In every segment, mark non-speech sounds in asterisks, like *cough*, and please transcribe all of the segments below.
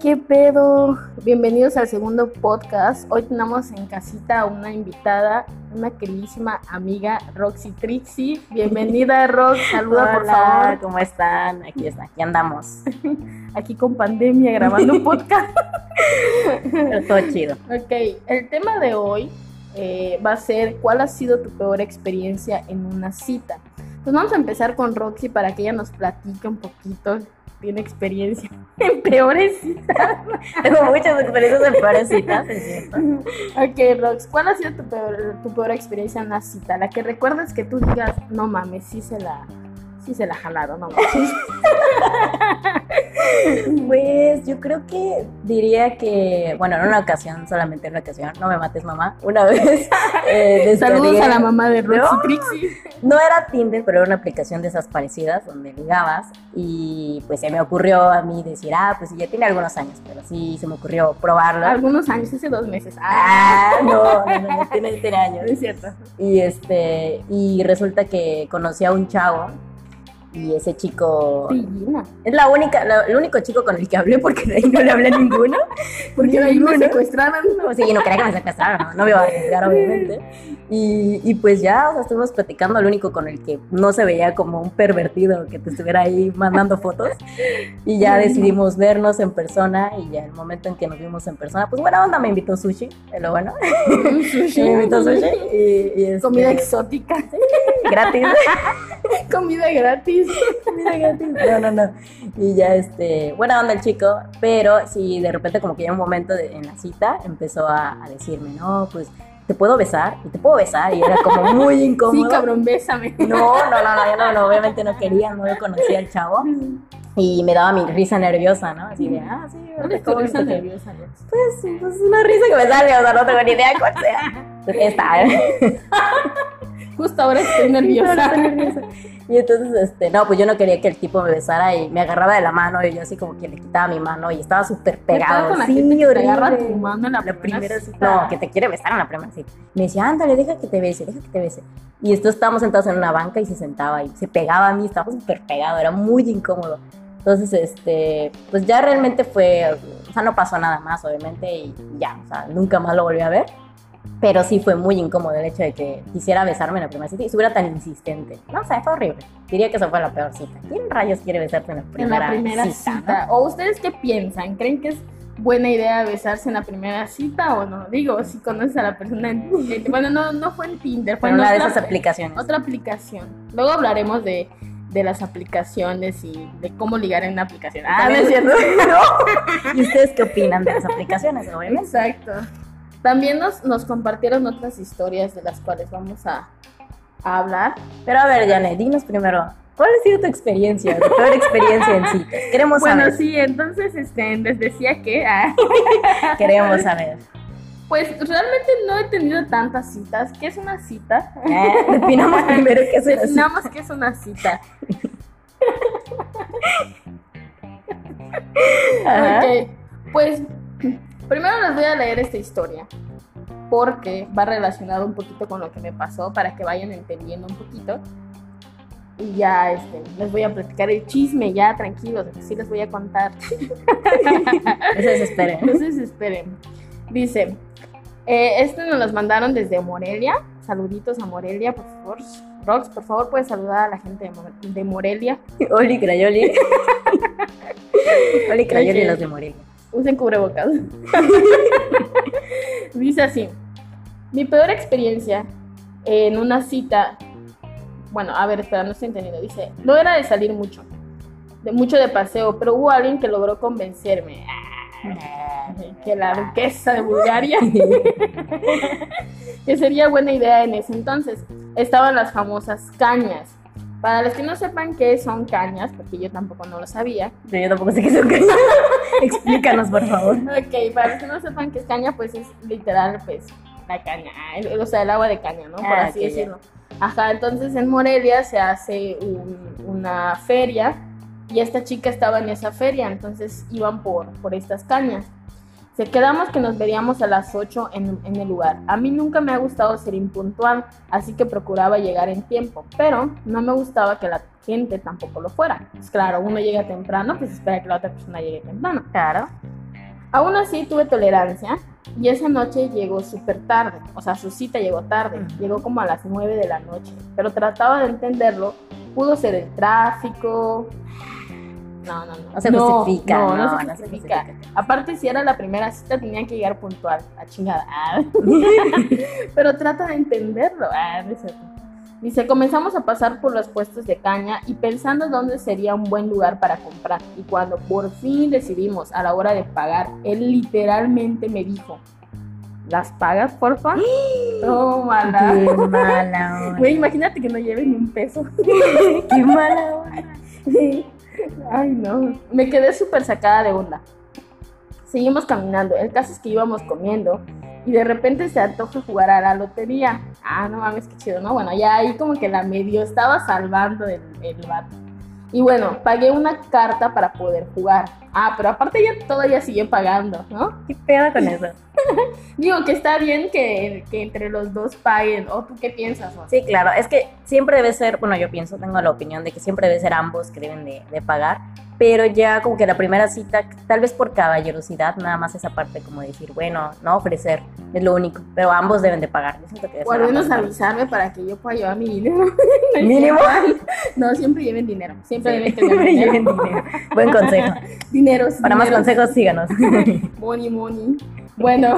¿qué pedo? Bienvenidos al segundo podcast. Hoy tenemos en casita a una invitada, una queridísima amiga, Roxy Trixie. Bienvenida, Rox. Saluda, por Hola, favor. ¿cómo están? Aquí está, aquí andamos. *laughs* Aquí con pandemia grabando un *laughs* podcast. Pero todo chido. ok, el tema de hoy eh, va a ser ¿cuál ha sido tu peor experiencia en una cita? Pues vamos a empezar con Roxy para que ella nos platique un poquito. Tiene experiencia *laughs* en peores citas. Tengo muchas experiencias en peores citas, es cierto. *laughs* Ok, Rox, ¿cuál ha sido tu peor, tu peor experiencia en una cita? La que recuerdas que tú digas, no mames, sí se la, sí se la jalaron, no mames. *laughs* *laughs* Pues yo creo que diría que, bueno, en una ocasión, solamente en una ocasión, no me mates mamá, una vez. *laughs* eh, Saludos a la mamá de Roxy No. Trixie. No era Tinder, pero era una aplicación de esas parecidas donde ligabas y pues se me ocurrió a mí decir, ah, pues ya tiene algunos años, pero sí se me ocurrió probarlo. Algunos años, hace dos meses. Ah, Ah, no, no, no, no, tiene, tiene años. *laughs* es cierto. Y este, y resulta que conocí a un chavo y ese chico Pillina. es la única, la- el único chico con el que hablé porque de ahí no le hablé a ninguno. *laughs* Porque de ahí me secuestraron. No, sí, no quería que me secuestraran, no, no me iba a arriesgar obviamente. Y, y pues ya, o sea, estuvimos platicando, el único con el que no se veía como un pervertido que te estuviera ahí mandando fotos. Y ya decidimos vernos en persona y ya el momento en que nos vimos en persona, pues buena onda, me invitó sushi, lo bueno. Sushi. *laughs* Me invitó sushi y, y este, Comida exótica. Gratis. *laughs* Comida gratis. Comida gratis. No, no, no. Y ya, este, buena onda el chico, pero sí, de repente como que ya un momento de- en la cita empezó a, a decirme, no, pues, te puedo besar, y te puedo besar, y era como muy incómodo. Sí, cabrón, bésame. No, no, no, no, yo no, no, obviamente no quería, no lo conocía al chavo, y me daba mi risa nerviosa, ¿no? Así de, ah, sí, ¿Cuál es tu ¿cómo risa viste que-?" nerviosa? Pues, pues una risa que me sale, o sea, no tengo ni idea cuál sea. *laughs* Pues, Esta, ¿eh? *laughs* Justo ahora estoy *laughs* nerviosa. *laughs* Y entonces, este, no, pues yo no quería que el tipo me besara y me agarraba de la mano y yo así como que le quitaba mi mano y estaba súper ¿Qué tal pegado. con la sí, gente que te agarra tu mano en la La primera cita? No, que te quiere besar en la primera cita. Me decía, ándale, deja que te bese, deja que te bese. Y entonces estábamos sentados en una banca y se sentaba y se pegaba a mí, estaba súper pegado, era muy incómodo. Entonces, este, pues ya realmente fue, o sea, no pasó nada más, obviamente, y ya, o sea, nunca más lo volví a ver. Pero sí fue muy incómodo el hecho de que quisiera besarme en la primera cita y estuviera tan insistente. No sé, fue horrible. Diría que esa fue la peor cita. ¿Quién rayos quiere besarte en la En primera, la primera cita? cita. ¿O ustedes qué piensan? ¿Creen que es buena idea besarse en la primera cita o no? Digo, si conoces a la persona en... en- Bueno, no, no fue en Tinder, fue Fue en una de otra- esas aplicaciones. Otra aplicación. Luego hablaremos de, de las aplicaciones y de cómo ligar en una aplicación. Ah, no es cierto. *laughs* *laughs* ¿Y ustedes qué opinan de las aplicaciones, obviamente? Exacto. También nos, nos compartieron otras historias de las cuales vamos a, a hablar. Pero a ver, Janet, dinos primero, ¿cuál ha sido tu experiencia, tu peor experiencia en citas? Queremos Bueno, saber. sí, entonces este, les decía que ah, *laughs* Queremos saber. pues realmente no he tenido tantas citas. ¿Qué es una cita? Eh, Definamos primero qué es una cita. Definamos qué es una cita. Ok, pues primero les voy a leer esta historia porque va relacionado un poquito con lo que me pasó para que vayan entendiendo un poquito. Y ya este, les voy a platicar el chisme, ya tranquilos, sí les voy a contar. *laughs* No se desesperen. No se desesperen. Dice, eh, este nos los mandaron desde Morelia. Saluditos a Morelia, por favor. Rox, por favor, puedes saludar a la gente de, Mo- de Morelia. *laughs* Oli Crayoli. *laughs* Oli Crayoli los de Morelia. Usen cubrebocas. *laughs* Dice así: Mi peor experiencia en una cita. Bueno, a ver, espera, no estoy entendiendo. Dice: No era de salir mucho, de mucho de paseo, pero hubo alguien que logró convencerme. *laughs* Que la duquesa de Bulgaria. *laughs* que sería buena idea en ese entonces. Estaban las famosas cañas. Para los que no sepan qué son cañas, porque yo tampoco no lo sabía, yo tampoco sé qué son cañas. *laughs* Explícanos, por favor. Ok, para los que no sepan qué es caña, pues es literal, pues, la caña, el- o sea, el agua de caña, ¿no? Por Ah, así ya. decirlo. Ajá, entonces en Morelia se hace un- una feria y esta chica estaba en esa feria, entonces iban por, por estas cañas. Se quedamos que nos veríamos a las 8 en, en el lugar. A mí nunca me ha gustado ser impuntual, así que procuraba llegar en tiempo, pero no me gustaba que la gente tampoco lo fuera. Pues claro, uno llega temprano, pues espera que la otra persona llegue temprano. Claro. Aún así tuve tolerancia y esa noche llegó súper tarde, o sea, su cita llegó tarde, llegó como a las 9 de la noche, pero trataba de entenderlo, pudo ser el tráfico. No, no, no. No se justifica, No, no, no, se no se justifica. Aparte, si era la primera cita, tenía que llegar puntual, a chingada. *laughs* Ah. *laughs* pero trata de entenderlo. Ah, no. Dice, comenzamos a pasar por los puestos de caña y pensando dónde sería un buen lugar para comprar. Y cuando por fin decidimos a la hora de pagar, él literalmente me dijo, ¿las pagas, porfa? *gasps* Tómala. *laughs* Qué mala onda. Güey, imagínate que no lleves ni un peso. Qué mala onda. Ay, no. Me quedé súper sacada de onda. Seguimos caminando. El caso es que íbamos comiendo y de repente se antoja jugar a la lotería. Ah, no mames, qué chido, ¿no? Bueno, ya ahí como que la medio estaba salvando el, el vato. Y bueno, pagué una carta para poder jugar. Ah, pero aparte ella todavía siguió pagando, ¿no? ¿Qué pedo con eso? *laughs* Digo que está bien que, que entre los dos paguen. ¿O tú qué piensas, Juan? Sí, claro, es que siempre debe ser, bueno, yo pienso, tengo la opinión de que siempre debe ser ambos que deben de, de pagar, pero ya como que la primera cita, tal vez por caballerosidad, nada más esa parte como decir, bueno, no ofrecer, es lo único, pero ambos deben de pagar. Que O al menos avisarme para que yo pueda llevar mi dinero. *laughs* Mínimo. No, siempre lleven dinero. Siempre Sí, deben tener siempre dinero. lleven dinero. Buen consejo. *laughs* Dineros. Para más dineros. consejos, síganos. *laughs* Money, money. Bueno,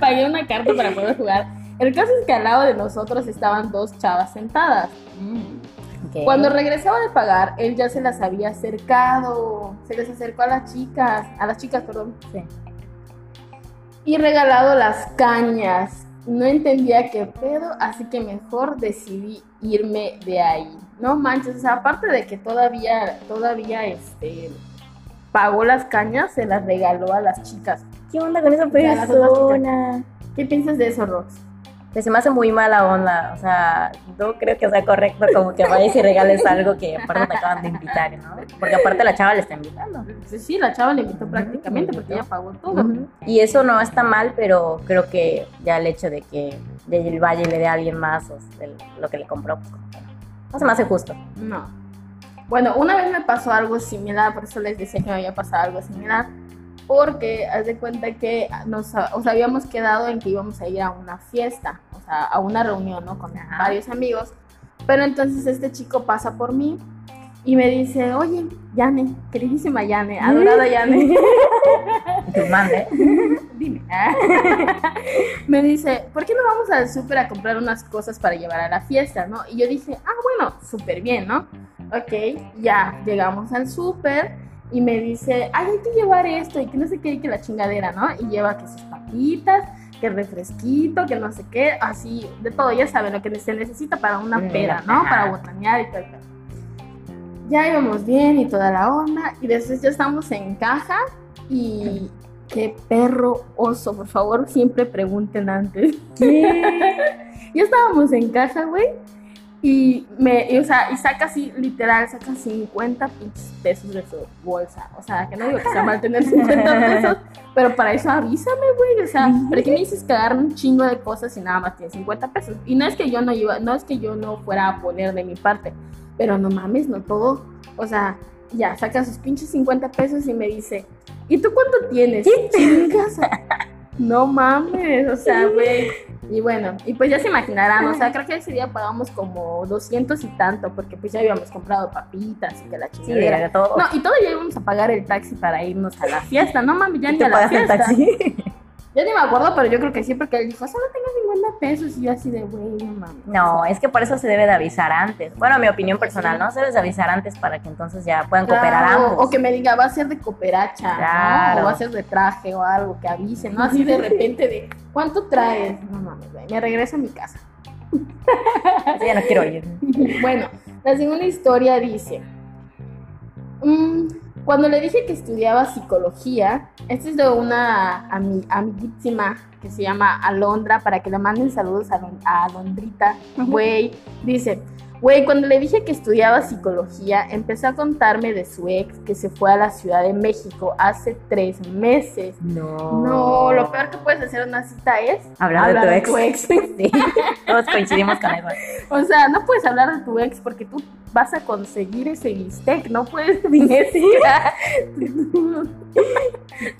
pagué una carta para poder jugar. El caso es que al lado de nosotros estaban dos chavas sentadas. Cuando regresaba de pagar, él ya se las había acercado. Se les acercó a las chicas. A las chicas, perdón. Sí. y regalado las cañas. No entendía qué pedo, así que mejor decidí irme de ahí. No manches, o sea, aparte de que todavía, todavía, este, pagó las cañas, se las regaló a las chicas. ¿Qué onda con esa persona? ¿Qué piensas de eso, Rox? Que se me hace muy mala onda, o sea, no creo que sea correcto como que vayas y regales algo que aparte te acaban de invitar, ¿no? Porque aparte la chava le está invitando. Sí, sí, la chava le invitó prácticamente porque ella pagó todo. Y eso no está mal, pero creo que ya el hecho de que de el Valle le dé a alguien más o sea, el- lo que le compró, pues, no se me hace justo. No. Bueno, una vez me pasó algo similar, por eso les decía que me había pasado algo similar, porque haz de cuenta que nos o sea, habíamos quedado en que íbamos a ir a una fiesta, o sea, a una reunión, ¿no? Con Ajá. varios amigos, pero entonces este chico pasa por mí y me dice, oye, Yane, queridísima Yane, adorada Yane, Y tú mande. dime, *laughs* me dice, ¿por qué no vamos al súper a comprar unas cosas para llevar a la fiesta, no? Y yo dije, ah, bueno, súper bien, ¿no? Ok, ya llegamos al súper y me dice, ay, hay que llevar esto y que no sé qué, y que la chingadera, ¿no? Y lleva que sus papitas, que refresquito, que no sé qué, así, de todo, ya saben, lo que se necesita para una Mm, peda, ¿no? Para botanear y el pedo. Ya íbamos bien y toda la onda, y después ya estamos en caja y... Qué perro oso, por favor, siempre pregunten antes. *laughs* Ya estábamos en casa, güey. Y me, y, o sea, y saca así, literal, saca 50 pinches pesos de su bolsa. O sea, que no digo que sea mal tener 50 *laughs* pesos, pero para eso avísame, güey. O sea, ¿para qué me dices que agarre un chingo de cosas y nada más tienes 50 pesos? Y no es que yo no iba, no es que yo no fuera a poner de mi parte, pero no mames, no todo. O sea, ya saca sus pinches 50 pesos y me dice, ¿y tú cuánto tienes? Chingas. No mames, o sea, güey. Y bueno, y pues ya se imaginarán, o sea, creo que ese día pagamos como 200 y tanto, porque pues ya habíamos comprado papitas y que la Sí, chingadera. de todo. No, y todavía íbamos a pagar el taxi para irnos a la fiesta, no mames, ya *laughs* ¿Y ni te a la pagas el fiesta. taxi? *laughs* Ya ni me acuerdo, pero yo creo que sí, porque él dijo, solo tengo 50 pesos, y yo así de, güey, no mames. No, es que por eso se debe de avisar antes. Bueno, mi opinión personal, ¿no? Se debe de avisar antes para que entonces ya puedan cooperar ambos. O que me diga, va a ser de cooperacha. O va a ser de traje o algo, que avise, ¿no? Así de *laughs* repente de, ¿cuánto traes? No mames, güey, me regreso a mi casa. Sí, *laughs* ya no quiero ir. *laughs* Bueno, la segunda historia dice, mm, cuando le dije que estudiaba psicología, esta es de una ami- amiguísima que se llama Alondra, para que le manden saludos a, a Alondrita, güey, dice, Güey, cuando le dije que estudiaba psicología, empezó a contarme de su ex que se fue a la Ciudad de México hace tres meses. No. No, lo peor que puedes hacer en una cita es Hablar, de tu ex. *laughs* Sí, todos coincidimos con eso. *laughs* O sea, no puedes hablar de tu ex porque tú vas a conseguir ese bistec, no puedes *laughs* decir tu,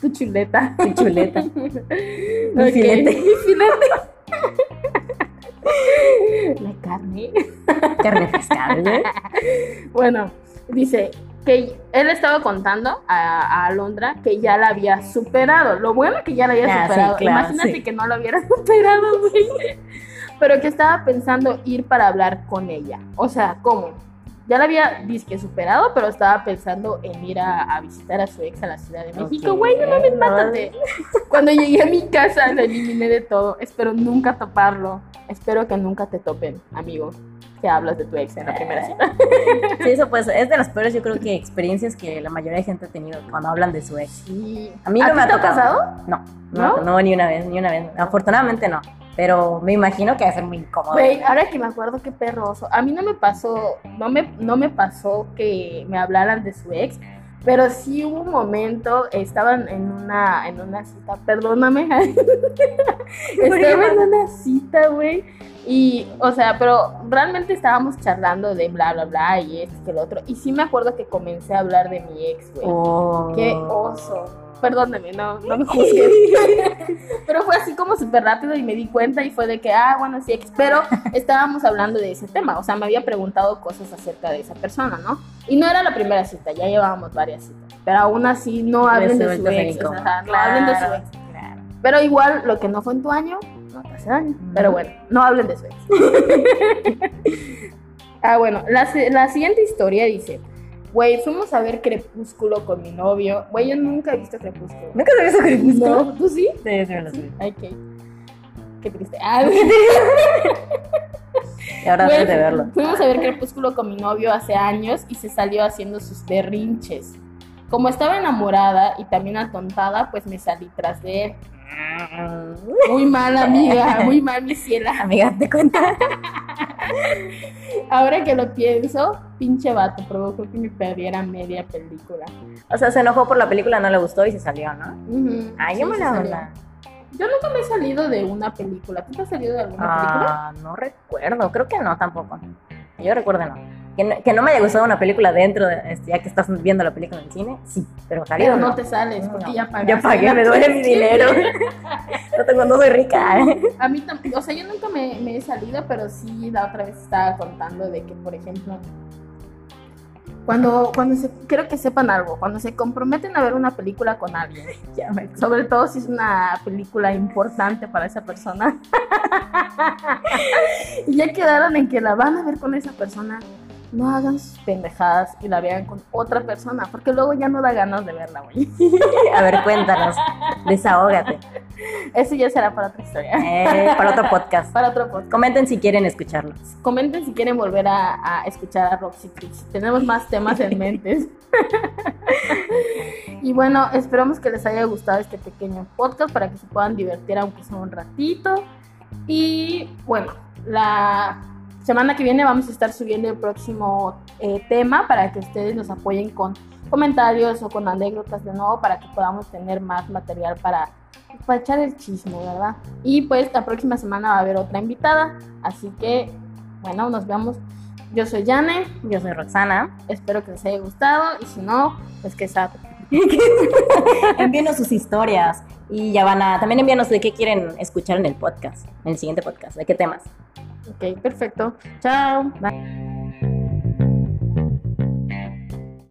tu chuleta. Tu chuleta. Mi filete. Mi filete. La carne. Carne fiscal, ¿eh? Bueno, dice que él estaba contando a, a Alondra que ya la había superado. Lo bueno que ya la había Ah, sí, superado. claro, Imagínate sí. que no la hubiera *laughs* superado, güey. Pero que estaba pensando ir para hablar con ella. O sea, ¿cómo? Ya la había disque superado, pero estaba pensando en ir a, a visitar a su ex a la Ciudad de México. Güey, no mames, no. mátate. Cuando llegué a mi casa, lo eliminé de todo. Espero nunca toparlo. Espero que nunca te topen, amigo. Que hablas de tu ex en la primera cita. *laughs* Sí, eso pues es de las peores, yo creo que experiencias que la mayoría de gente ha tenido cuando hablan de su ex. Sí. A mí no me ha tocado. pasado? No, ¿No? no, no, ni una vez, ni una vez. Afortunadamente no. Pero me imagino que va a ser muy incómodo. Güey, ahora que me acuerdo qué perroso. A mí no me pasó, no me, no me pasó que me hablaran de su ex, pero sí hubo un momento, estaban en una, en una cita, perdóname. *laughs* Estaba en una cita, güey. Y, o sea, pero realmente estábamos charlando de bla, bla, bla, y esto, que el otro. Y sí me acuerdo que comencé a hablar de mi ex, güey. Oh. Qué oso. Perdóneme, no, no me juzgues. *laughs* Pero fue así como súper rápido y me di cuenta y fue de que, ah, bueno, sí, pero estábamos hablando de ese tema. O sea, me había preguntado cosas acerca de esa persona, ¿no? Y no era la primera cita, ya llevábamos varias citas. Pero aún así no hablen de su ex. o incómodo. sea, no hablen de su ex. claro. Pero igual, lo que no fue en tu año, no te hace daño. Pero bueno, no hablen de su ex. *laughs* ah, bueno, la, la siguiente historia dice, güey, fuimos a ver Crepúsculo con mi novio. Güey, yo nunca he visto Crepúsculo. ¿Nunca te visto Crepúsculo? No, ¿tú sí? Sí, sí, lo sé. Ay, qué, qué triste. *laughs* Ah, Y ahora debes de verlo. Fuimos a ver Crepúsculo con mi novio hace años y se salió haciendo sus berrinches. Como estaba enamorada y también atontada, pues me salí tras de él. Muy mal, amiga, *laughs* muy mal, mi ciela. Amiga, te cuenta. *laughs* *laughs* Ahora que lo pienso, pinche vato, provocó que me perdiera media película. O sea, se enojó por la película, no le gustó y se salió, ¿no? Ujú, Ay, sí, yo me la onda. Yo nunca me he salido de una película. ¿Tú te has salido de alguna película? Ah, no recuerdo, creo que no tampoco. Yo recuerdo no. Que no, que no me haya gustado una película dentro, de, este, ya que estás viendo la película en el cine, sí, pero salido Pero no no. te sales porque No. ya pagaste. Ya pagué, me duele mi dinero. *laughs* no tengo, no soy rica. A mí también, o sea, yo nunca me, me he salido, pero sí la otra vez estaba contando de que, por ejemplo, cuando, cuando se, quiero que sepan algo, cuando se comprometen a ver una película con alguien, *laughs* Ya me- sobre todo si es una película importante para esa persona, *laughs* y ya quedaron en que la van a ver con esa persona, no hagan sus pendejadas y la vean con otra persona, porque luego ya no da ganas de verla, güey. *laughs* A ver, cuéntanos. Desahógate. Eso ya será para otra historia, Eh, para otro podcast. para otro podcast. Comenten si quieren escucharlo. Comenten si quieren volver a, a escuchar a Roxy Trix. Tenemos más temas en mente. *laughs* y bueno, esperamos que les haya gustado este pequeño podcast para que se puedan divertir aunque sea un ratito. Y bueno, la semana que viene vamos a estar subiendo el próximo eh, tema para que ustedes nos apoyen con comentarios o con anécdotas de nuevo para que podamos tener más material para, para echar el chisme, ¿verdad? Y pues la próxima semana va a haber otra invitada, así que bueno, nos vemos. Yo soy Yane, Yo soy Roxana. espero que les haya gustado y si no, pues que sad. *laughs* Envíenos sus historias. Y ya van a. También envíanos de qué quieren escuchar en el podcast. En el siguiente podcast. De qué temas. Ok, perfecto. Chao. Bye.